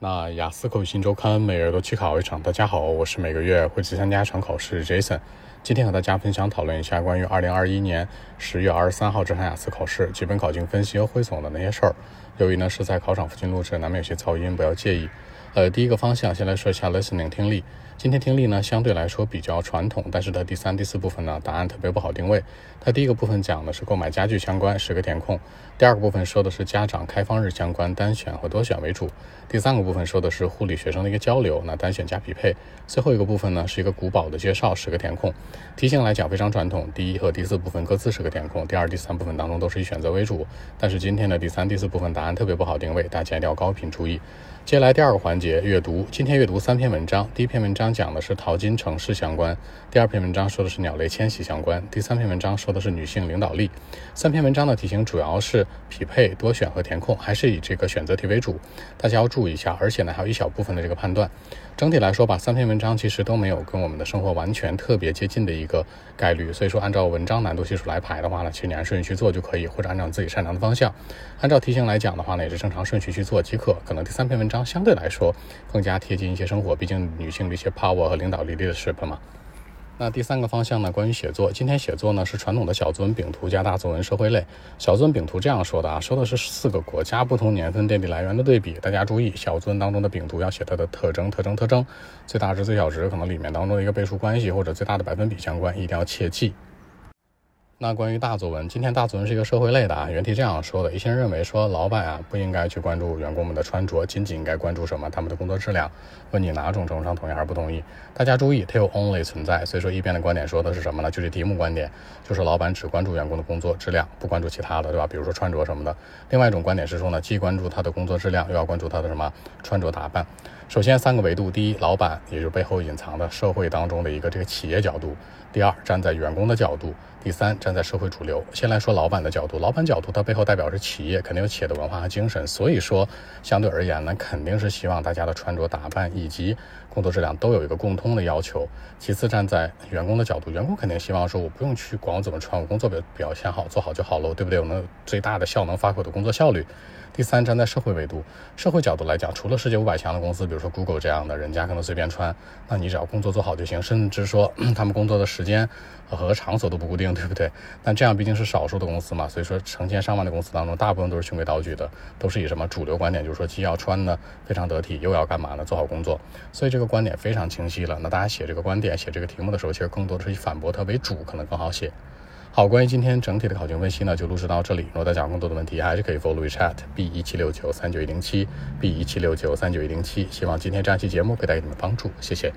那雅思口语新周刊每月都去考一场。大家好，我是每个月会去参加一场考试 Jason。今天和大家分享讨论一下关于2021年10月23号这场雅思考试基本考情分析和汇总的那些事儿。由于呢是在考场附近录制，难免有些噪音，不要介意。呃，第一个方向先来说一下 listening 听力。今天听力呢相对来说比较传统，但是它第三、第四部分呢答案特别不好定位。它第一个部分讲的是购买家具相关，十个填空；第二个部分说的是家长开放日相关，单选和多选为主；第三个部分说的是护理学生的一个交流，那单选加匹配；最后一个部分呢是一个古堡的介绍，十个填空。题型来讲非常传统，第一和第四部分各自十个填空，第二、第三部分当中都是以选择为主。但是今天的第三、第四部分答案特别不好定位，大家一定要高频注意。接下来第二个环节阅读，今天阅读三篇文章。第一篇文章讲的是淘金城市相关，第二篇文章说的是鸟类迁徙相关，第三篇文章说的是女性领导力。三篇文章的题型主要是匹配、多选和填空，还是以这个选择题为主，大家要注意一下。而且呢，还有一小部分的这个判断。整体来说吧，三篇文章其实都没有跟我们的生活完全特别接近的一个概率，所以说按照文章难度系数来排的话呢，其实你按顺序去做就可以，或者按照自己擅长的方向，按照题型来讲的话呢，也是正常顺序去做即可。可能第三篇文章相对来说更加贴近一些生活，毕竟女性的一些 power 和领导力 leadership 嘛。那第三个方向呢？关于写作，今天写作呢是传统的小作文饼图加大作文社会类。小作文饼图这样说的啊，说的是四个国家不同年份电力来源的对比。大家注意，小作文当中的饼图要写它的特征、特征、特征，最大值、最小值，可能里面当中的一个倍数关系或者最大的百分比相关，一定要切记。那关于大作文，今天大作文是一个社会类的啊。原题这样说的：一些人认为说，老板啊不应该去关注员工们的穿着，仅仅应该关注什么？他们的工作质量。问你哪种程度上同意还是不同意？大家注意，它有 only 存在，所以说一边的观点说的是什么呢？就是题目观点，就是老板只关注员工的工作质量，不关注其他的，对吧？比如说穿着什么的。另外一种观点是说呢，既关注他的工作质量，又要关注他的什么穿着打扮。首先三个维度：第一，老板，也就是背后隐藏的社会当中的一个这个企业角度；第二，站在员工的角度；第三，站在社会主流。先来说老板的角度，老板角度，它背后代表是企业，肯定有企业的文化和精神，所以说相对而言呢，肯定是希望大家的穿着打扮以及工作质量都有一个共通的要求。其次，站在员工的角度，员工肯定希望说，我不用去管我怎么穿，我工作表表现好，做好就好了，对不对？我能最大的效能发挥我的工作效率。第三，站在社会维度、社会角度来讲，除了世界五百强的公司，比如说 Google 这样的，人家可能随便穿，那你只要工作做好就行。甚至说 他们工作的时间和场所都不固定，对不对？但这样毕竟是少数的公司嘛，所以说成千上万的公司当中，大部分都是循规蹈矩的，都是以什么主流观点，就是说既要穿的非常得体，又要干嘛呢？做好工作。所以这这个观点非常清晰了。那大家写这个观点、写这个题目的时候，其实更多的是以反驳它为主，可能更好写。好，关于今天整体的考情分析呢，就录制到这里。如果大家有更多的问题，还是可以 follow WeChat B 一七六九三九一零七 B 一七六九三九一零七。希望今天这期节目可以带给你们帮助，谢谢。